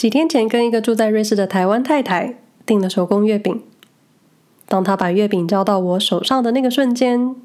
几天前跟一个住在瑞士的台湾太太订了手工月饼，当她把月饼交到我手上的那个瞬间，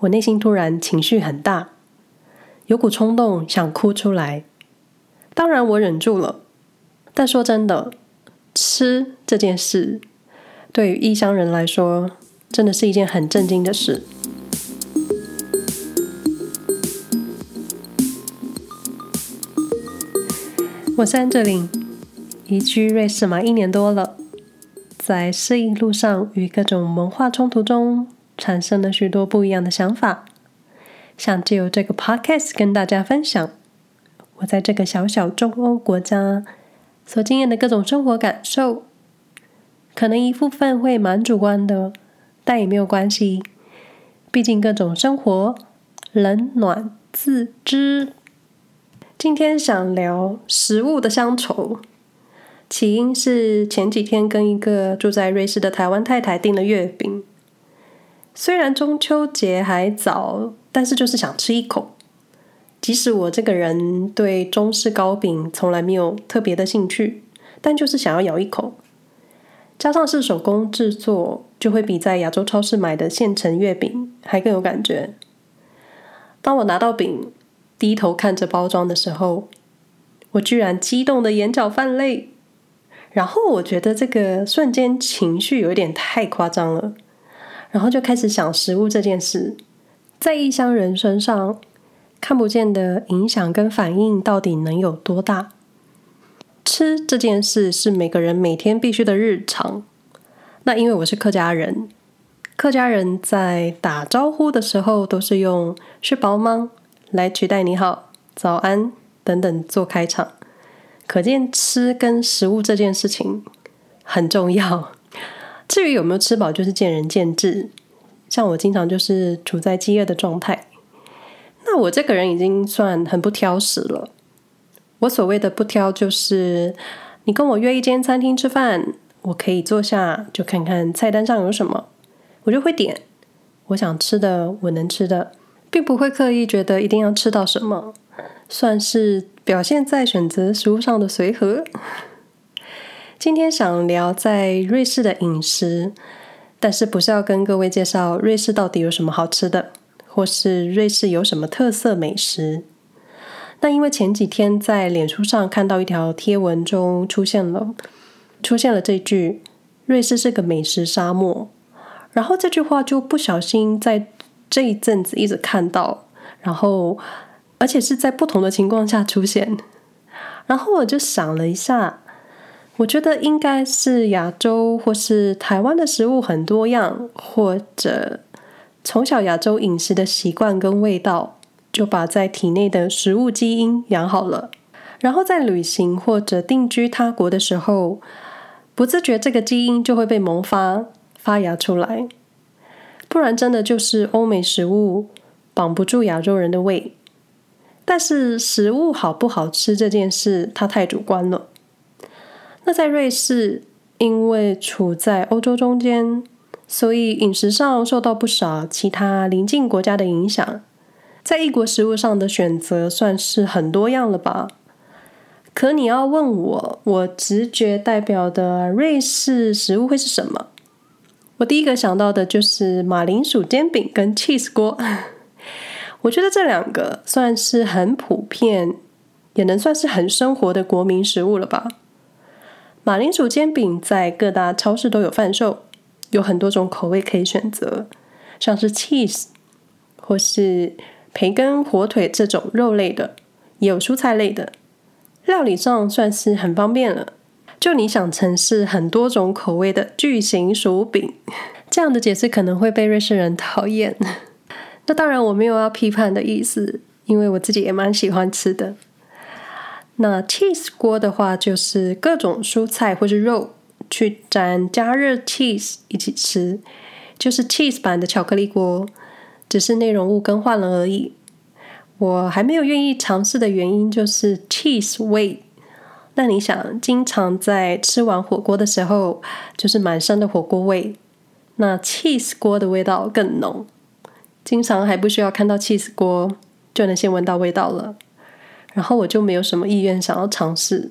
我内心突然情绪很大，有股冲动想哭出来。当然我忍住了，但说真的，吃这件事对于异乡人来说，真的是一件很震惊的事。我是安哲林，移居瑞士嘛，一年多了，在适应路上与各种文化冲突中，产生了许多不一样的想法，想借由这个 podcast 跟大家分享我在这个小小中欧国家所经验的各种生活感受，可能一部分会蛮主观的，但也没有关系，毕竟各种生活冷暖自知。今天想聊食物的乡愁，起因是前几天跟一个住在瑞士的台湾太太订了月饼。虽然中秋节还早，但是就是想吃一口。即使我这个人对中式糕饼从来没有特别的兴趣，但就是想要咬一口。加上是手工制作，就会比在亚洲超市买的现成月饼还更有感觉。当我拿到饼，低头看着包装的时候，我居然激动的眼角泛泪，然后我觉得这个瞬间情绪有点太夸张了，然后就开始想食物这件事，在异乡人身上看不见的影响跟反应到底能有多大？吃这件事是每个人每天必须的日常，那因为我是客家人，客家人在打招呼的时候都是用“吃饱吗”来取代“你好”“早安”等等做开场，可见吃跟食物这件事情很重要。至于有没有吃饱，就是见仁见智。像我经常就是处在饥饿的状态，那我这个人已经算很不挑食了。我所谓的不挑，就是你跟我约一间餐厅吃饭，我可以坐下就看看菜单上有什么，我就会点我想吃的，我能吃的。并不会刻意觉得一定要吃到什么，算是表现在选择食物上的随和。今天想聊在瑞士的饮食，但是不是要跟各位介绍瑞士到底有什么好吃的，或是瑞士有什么特色美食。那因为前几天在脸书上看到一条贴文中出现了，出现了这句“瑞士是个美食沙漠”，然后这句话就不小心在。这一阵子一直看到，然后而且是在不同的情况下出现，然后我就想了一下，我觉得应该是亚洲或是台湾的食物很多样，或者从小亚洲饮食的习惯跟味道，就把在体内的食物基因养好了，然后在旅行或者定居他国的时候，不自觉这个基因就会被萌发发芽出来。不然真的就是欧美食物绑不住亚洲人的胃，但是食物好不好吃这件事，它太主观了。那在瑞士，因为处在欧洲中间，所以饮食上受到不少其他邻近国家的影响，在异国食物上的选择算是很多样了吧？可你要问我，我直觉代表的瑞士食物会是什么？我第一个想到的就是马铃薯煎饼跟 cheese 锅，我觉得这两个算是很普遍，也能算是很生活的国民食物了吧。马铃薯煎饼在各大超市都有贩售，有很多种口味可以选择，像是 cheese 或是培根、火腿这种肉类的，也有蔬菜类的，料理上算是很方便了。就你想成是很多种口味的巨型薯饼，这样的解释可能会被瑞士人讨厌。那当然我没有要批判的意思，因为我自己也蛮喜欢吃的。那 cheese 锅的话，就是各种蔬菜或是肉去沾加热 cheese 一起吃，就是 cheese 版的巧克力锅，只是内容物更换了而已。我还没有愿意尝试的原因就是 cheese 味。那你想，经常在吃完火锅的时候，就是满身的火锅味。那 cheese 锅的味道更浓，经常还不需要看到 cheese 锅，就能先闻到味道了。然后我就没有什么意愿想要尝试。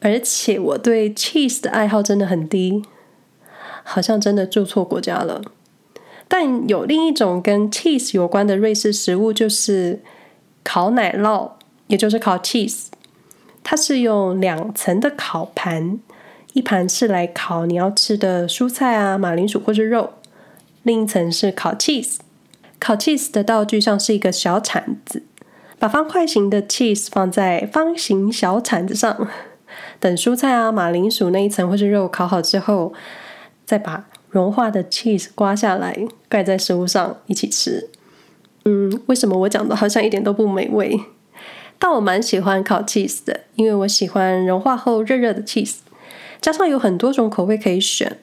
而且我对 cheese 的爱好真的很低，好像真的住错国家了。但有另一种跟 cheese 有关的瑞士食物，就是烤奶酪，也就是烤 cheese。它是用两层的烤盘，一盘是来烤你要吃的蔬菜啊、马铃薯或是肉，另一层是烤 cheese。烤 cheese 的道具像是一个小铲子，把方块形的 cheese 放在方形小铲子上，等蔬菜啊、马铃薯那一层或是肉烤好之后，再把融化的 cheese 刮下来，盖在食物上一起吃。嗯，为什么我讲的好像一点都不美味？但我蛮喜欢烤 cheese 的，因为我喜欢融化后热热的 cheese，加上有很多种口味可以选。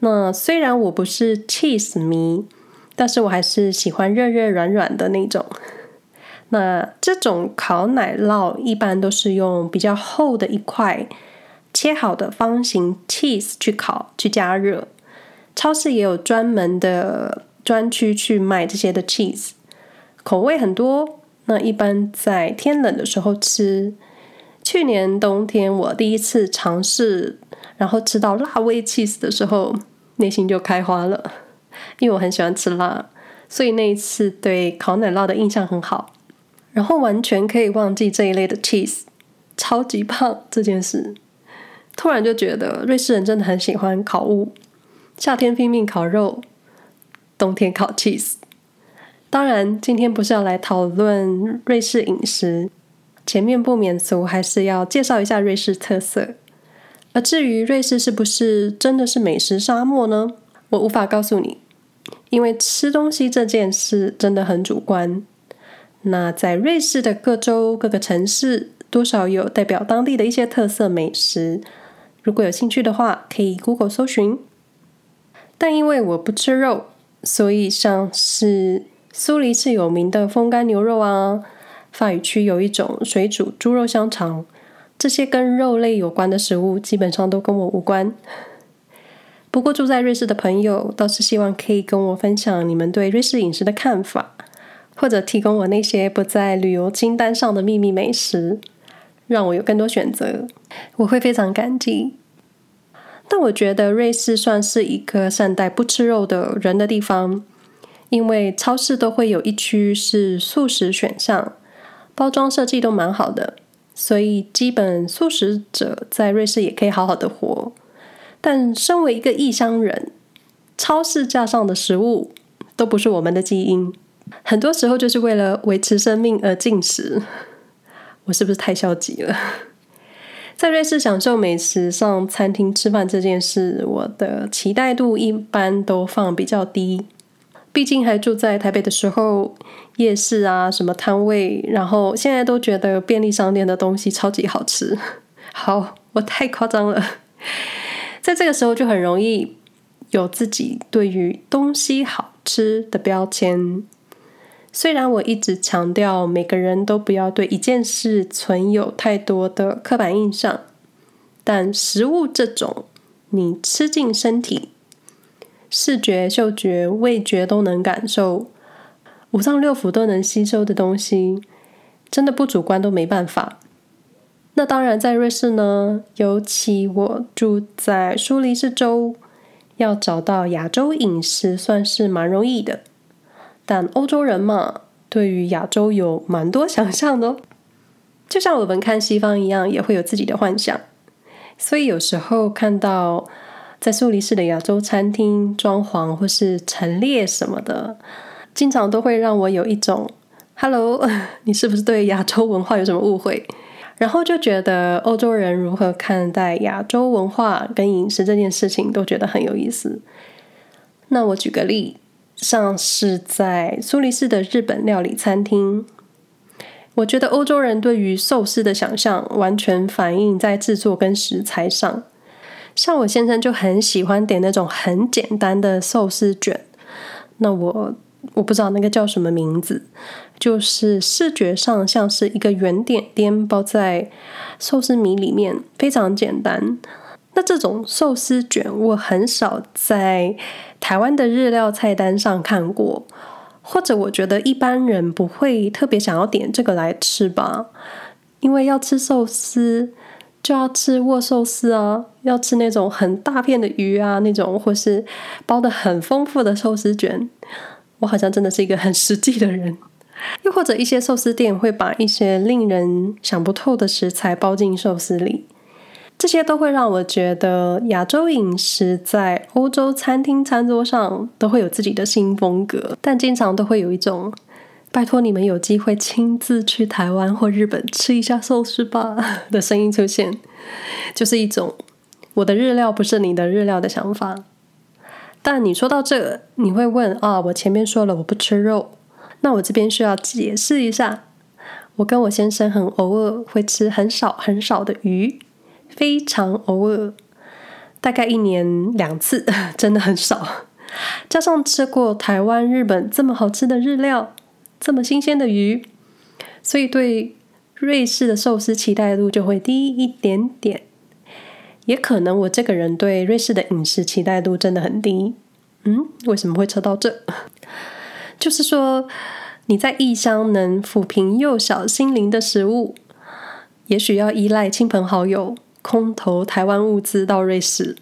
那虽然我不是 cheese 迷，但是我还是喜欢热热软软的那种。那这种烤奶酪一般都是用比较厚的一块切好的方形 cheese 去烤去加热。超市也有专门的专区去卖这些的 cheese，口味很多。那一般在天冷的时候吃。去年冬天我第一次尝试，然后吃到辣味 cheese 的时候，内心就开花了。因为我很喜欢吃辣，所以那一次对烤奶酪的印象很好。然后完全可以忘记这一类的 cheese，超级胖这件事。突然就觉得瑞士人真的很喜欢烤物，夏天拼命烤肉，冬天烤 cheese。当然，今天不是要来讨论瑞士饮食，前面不免俗，还是要介绍一下瑞士特色。而至于瑞士是不是真的是美食沙漠呢？我无法告诉你，因为吃东西这件事真的很主观。那在瑞士的各州、各个城市，多少有代表当地的一些特色美食。如果有兴趣的话，可以 Google 搜寻。但因为我不吃肉，所以像是。苏黎世有名的风干牛肉啊，法语区有一种水煮猪肉香肠，这些跟肉类有关的食物基本上都跟我无关。不过住在瑞士的朋友倒是希望可以跟我分享你们对瑞士饮食的看法，或者提供我那些不在旅游清单上的秘密美食，让我有更多选择，我会非常感激。但我觉得瑞士算是一个善待不吃肉的人的地方。因为超市都会有一区是素食选项，包装设计都蛮好的，所以基本素食者在瑞士也可以好好的活。但身为一个异乡人，超市架上的食物都不是我们的基因，很多时候就是为了维持生命而进食。我是不是太消极了？在瑞士享受美食、上餐厅吃饭这件事，我的期待度一般都放比较低。毕竟还住在台北的时候，夜市啊，什么摊位，然后现在都觉得便利商店的东西超级好吃。好，我太夸张了。在这个时候就很容易有自己对于东西好吃的标签。虽然我一直强调每个人都不要对一件事存有太多的刻板印象，但食物这种你吃进身体。视觉、嗅觉、味觉都能感受，五脏六腑都能吸收的东西，真的不主观都没办法。那当然，在瑞士呢，尤其我住在苏黎世州，要找到亚洲饮食算是蛮容易的。但欧洲人嘛，对于亚洲有蛮多想象的，就像我们看西方一样，也会有自己的幻想。所以有时候看到。在苏黎世的亚洲餐厅装潢或是陈列什么的，经常都会让我有一种 “Hello，你是不是对亚洲文化有什么误会？”然后就觉得欧洲人如何看待亚洲文化跟饮食这件事情都觉得很有意思。那我举个例，像是在苏黎世的日本料理餐厅，我觉得欧洲人对于寿司的想象完全反映在制作跟食材上。像我先生就很喜欢点那种很简单的寿司卷，那我我不知道那个叫什么名字，就是视觉上像是一个圆点点包在寿司米里面，非常简单。那这种寿司卷我很少在台湾的日料菜单上看过，或者我觉得一般人不会特别想要点这个来吃吧，因为要吃寿司。就要吃握寿司啊，要吃那种很大片的鱼啊，那种或是包得很丰富的寿司卷。我好像真的是一个很实际的人。又或者一些寿司店会把一些令人想不透的食材包进寿司里，这些都会让我觉得亚洲饮食在欧洲餐厅餐桌上都会有自己的新风格，但经常都会有一种拜托你们有机会亲自去台湾或日本吃一下寿司吧 的声音出现，就是一种我的日料不是你的日料的想法。但你说到这，你会问啊，我前面说了我不吃肉。那我这边需要解释一下，我跟我先生很偶尔会吃很少很少的鱼，非常偶尔，大概一年两次，真的很少。加上吃过台湾、日本这么好吃的日料，这么新鲜的鱼，所以对瑞士的寿司期待度就会低一点点。也可能我这个人对瑞士的饮食期待度真的很低。嗯，为什么会扯到这？就是说，你在异乡能抚平幼小心灵的食物，也许要依赖亲朋好友空投台湾物资到瑞士，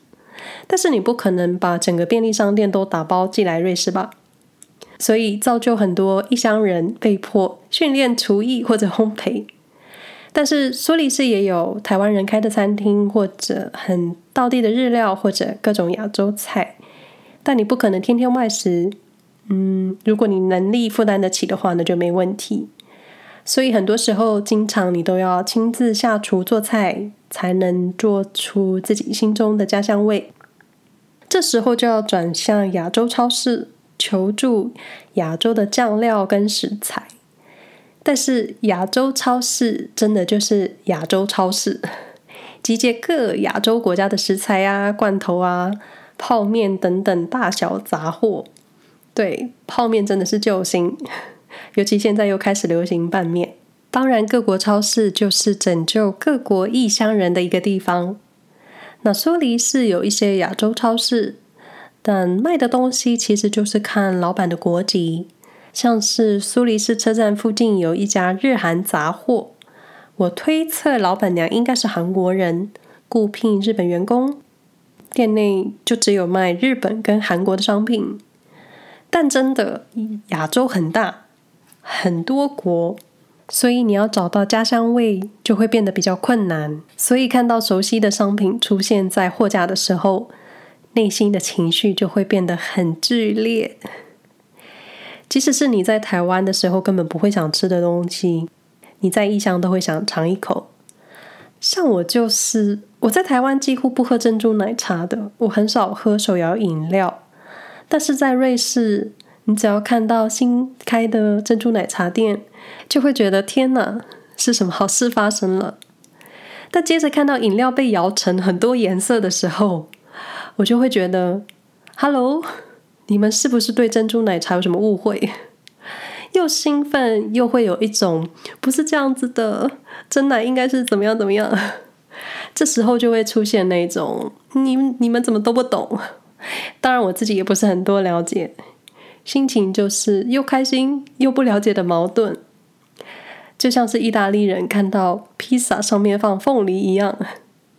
但是你不可能把整个便利商店都打包寄来瑞士吧？所以造就很多异乡人被迫训练厨艺或者烘焙。但是苏黎世也有台湾人开的餐厅，或者很道地的日料，或者各种亚洲菜，但你不可能天天外食。嗯，如果你能力负担得起的话，那就没问题。所以很多时候，经常你都要亲自下厨做菜，才能做出自己心中的家乡味。这时候就要转向亚洲超市，求助亚洲的酱料跟食材。但是亚洲超市真的就是亚洲超市，集结各亚洲国家的食材啊、罐头啊、泡面等等大小杂货。对，泡面真的是救星，尤其现在又开始流行拌面。当然，各国超市就是拯救各国异乡人的一个地方。那苏黎世有一些亚洲超市，但卖的东西其实就是看老板的国籍。像是苏黎世车站附近有一家日韩杂货，我推测老板娘应该是韩国人，雇聘日本员工，店内就只有卖日本跟韩国的商品。但真的，亚洲很大，很多国，所以你要找到家乡味就会变得比较困难。所以看到熟悉的商品出现在货架的时候，内心的情绪就会变得很剧烈。即使是你在台湾的时候根本不会想吃的东西，你在异乡都会想尝一口。像我就是，我在台湾几乎不喝珍珠奶茶的，我很少喝手摇饮料。但是在瑞士，你只要看到新开的珍珠奶茶店，就会觉得天哪，是什么好事发生了？但接着看到饮料被摇成很多颜色的时候，我就会觉得，Hello，你们是不是对珍珠奶茶有什么误会？又兴奋，又会有一种不是这样子的，真奶应该是怎么样怎么样？这时候就会出现那种，你你们怎么都不懂？当然，我自己也不是很多了解，心情就是又开心又不了解的矛盾，就像是意大利人看到披萨上面放凤梨一样，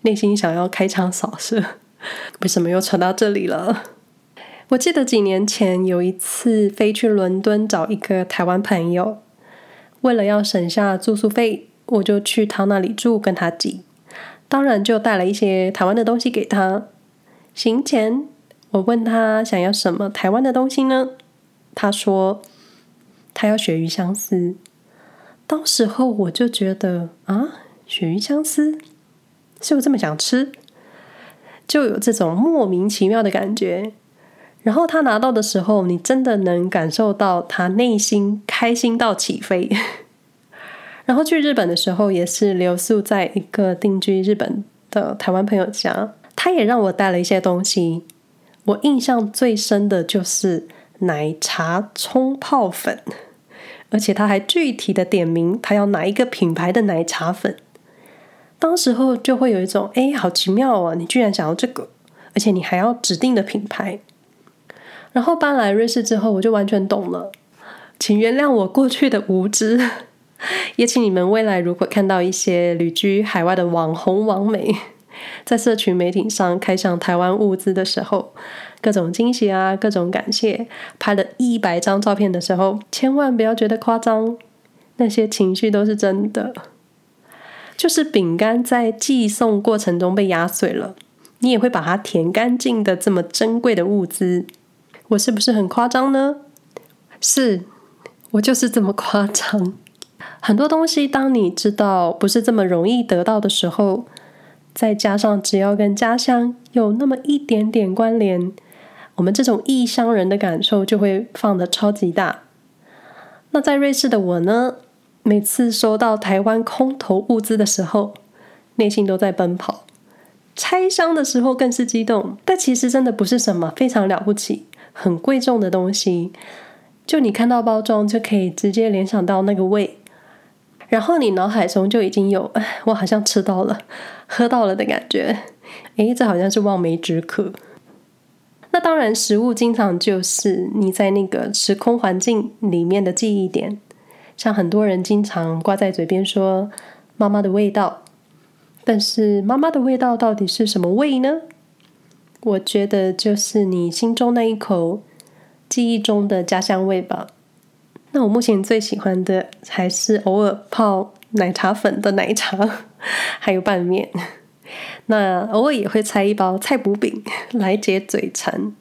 内心想要开枪扫射。为什么又扯到这里了？我记得几年前有一次飞去伦敦找一个台湾朋友，为了要省下住宿费，我就去他那里住，跟他挤，当然就带了一些台湾的东西给他。行前。我问他想要什么台湾的东西呢？他说他要鳕鱼香丝。当时候我就觉得啊，鳕鱼香丝是不是这么想吃？就有这种莫名其妙的感觉。然后他拿到的时候，你真的能感受到他内心开心到起飞。然后去日本的时候，也是留宿在一个定居日本的台湾朋友家，他也让我带了一些东西。我印象最深的就是奶茶冲泡粉，而且他还具体的点名他要哪一个品牌的奶茶粉。当时候就会有一种哎，好奇妙啊！你居然想要这个，而且你还要指定的品牌。然后搬来瑞士之后，我就完全懂了，请原谅我过去的无知。也请你们未来如果看到一些旅居海外的网红网美，在社群媒体上开箱台湾物资的时候，各种惊喜啊，各种感谢，拍了一百张照片的时候，千万不要觉得夸张，那些情绪都是真的。就是饼干在寄送过程中被压碎了，你也会把它舔干净的这么珍贵的物资，我是不是很夸张呢？是，我就是这么夸张。很多东西，当你知道不是这么容易得到的时候，再加上只要跟家乡有那么一点点关联，我们这种异乡人的感受就会放得超级大。那在瑞士的我呢，每次收到台湾空投物资的时候，内心都在奔跑；拆箱的时候更是激动。但其实真的不是什么非常了不起、很贵重的东西，就你看到包装就可以直接联想到那个味。然后你脑海中就已经有，我好像吃到了、喝到了的感觉。诶，这好像是望梅止渴。那当然，食物经常就是你在那个时空环境里面的记忆点。像很多人经常挂在嘴边说“妈妈的味道”，但是妈妈的味道到底是什么味呢？我觉得就是你心中那一口记忆中的家乡味吧。那我目前最喜欢的还是偶尔泡奶茶粉的奶茶，还有拌面。那偶尔也会拆一包菜脯饼来解嘴馋。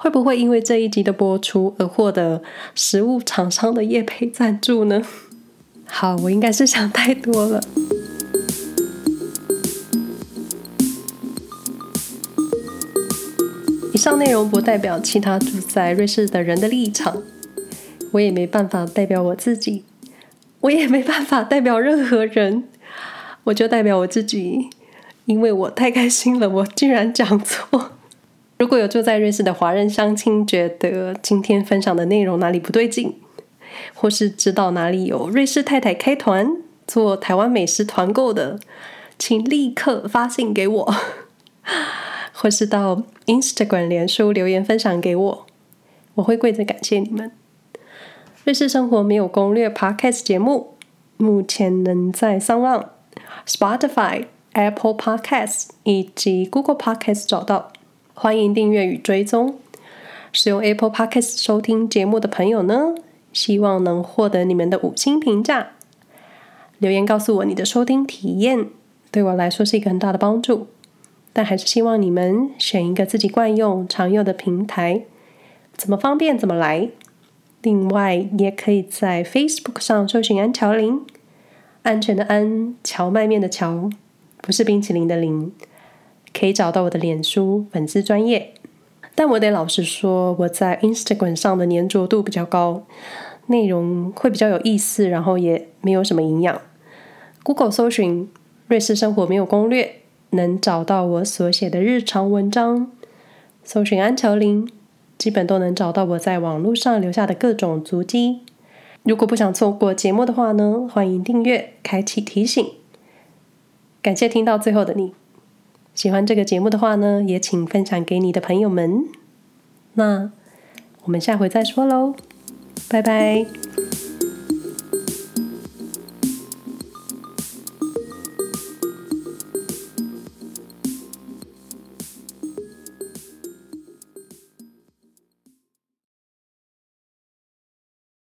会不会因为这一集的播出而获得食物厂商的业配赞助呢？好，我应该是想太多了。以上内容不代表其他住在瑞士的人的立场。我也没办法代表我自己，我也没办法代表任何人，我就代表我自己，因为我太开心了，我竟然讲错。如果有住在瑞士的华人乡亲觉得今天分享的内容哪里不对劲，或是知道哪里有瑞士太太开团做台湾美食团购的，请立刻发信给我，或是到 Instagram 脸书留言分享给我，我会跪着感谢你们。瑞士生活没有攻略 Podcast 节目，目前能在 s o、Spotify、Apple Podcast 以及 Google Podcasts 找到，欢迎订阅与追踪。使用 Apple Podcast 收听节目的朋友呢，希望能获得你们的五星评价，留言告诉我你的收听体验，对我来说是一个很大的帮助。但还是希望你们选一个自己惯用、常用的平台，怎么方便怎么来。另外，也可以在 Facebook 上搜寻安乔林，安全的安，荞麦面的荞，不是冰淇淋的淋，可以找到我的脸书粉丝专业。但我得老实说，我在 Instagram 上的粘着度比较高，内容会比较有意思，然后也没有什么营养。Google 搜寻瑞士生活没有攻略，能找到我所写的日常文章。搜寻安乔林。基本都能找到我在网络上留下的各种足迹。如果不想错过节目的话呢，欢迎订阅，开启提醒。感谢听到最后的你。喜欢这个节目的话呢，也请分享给你的朋友们。那我们下回再说喽，拜拜。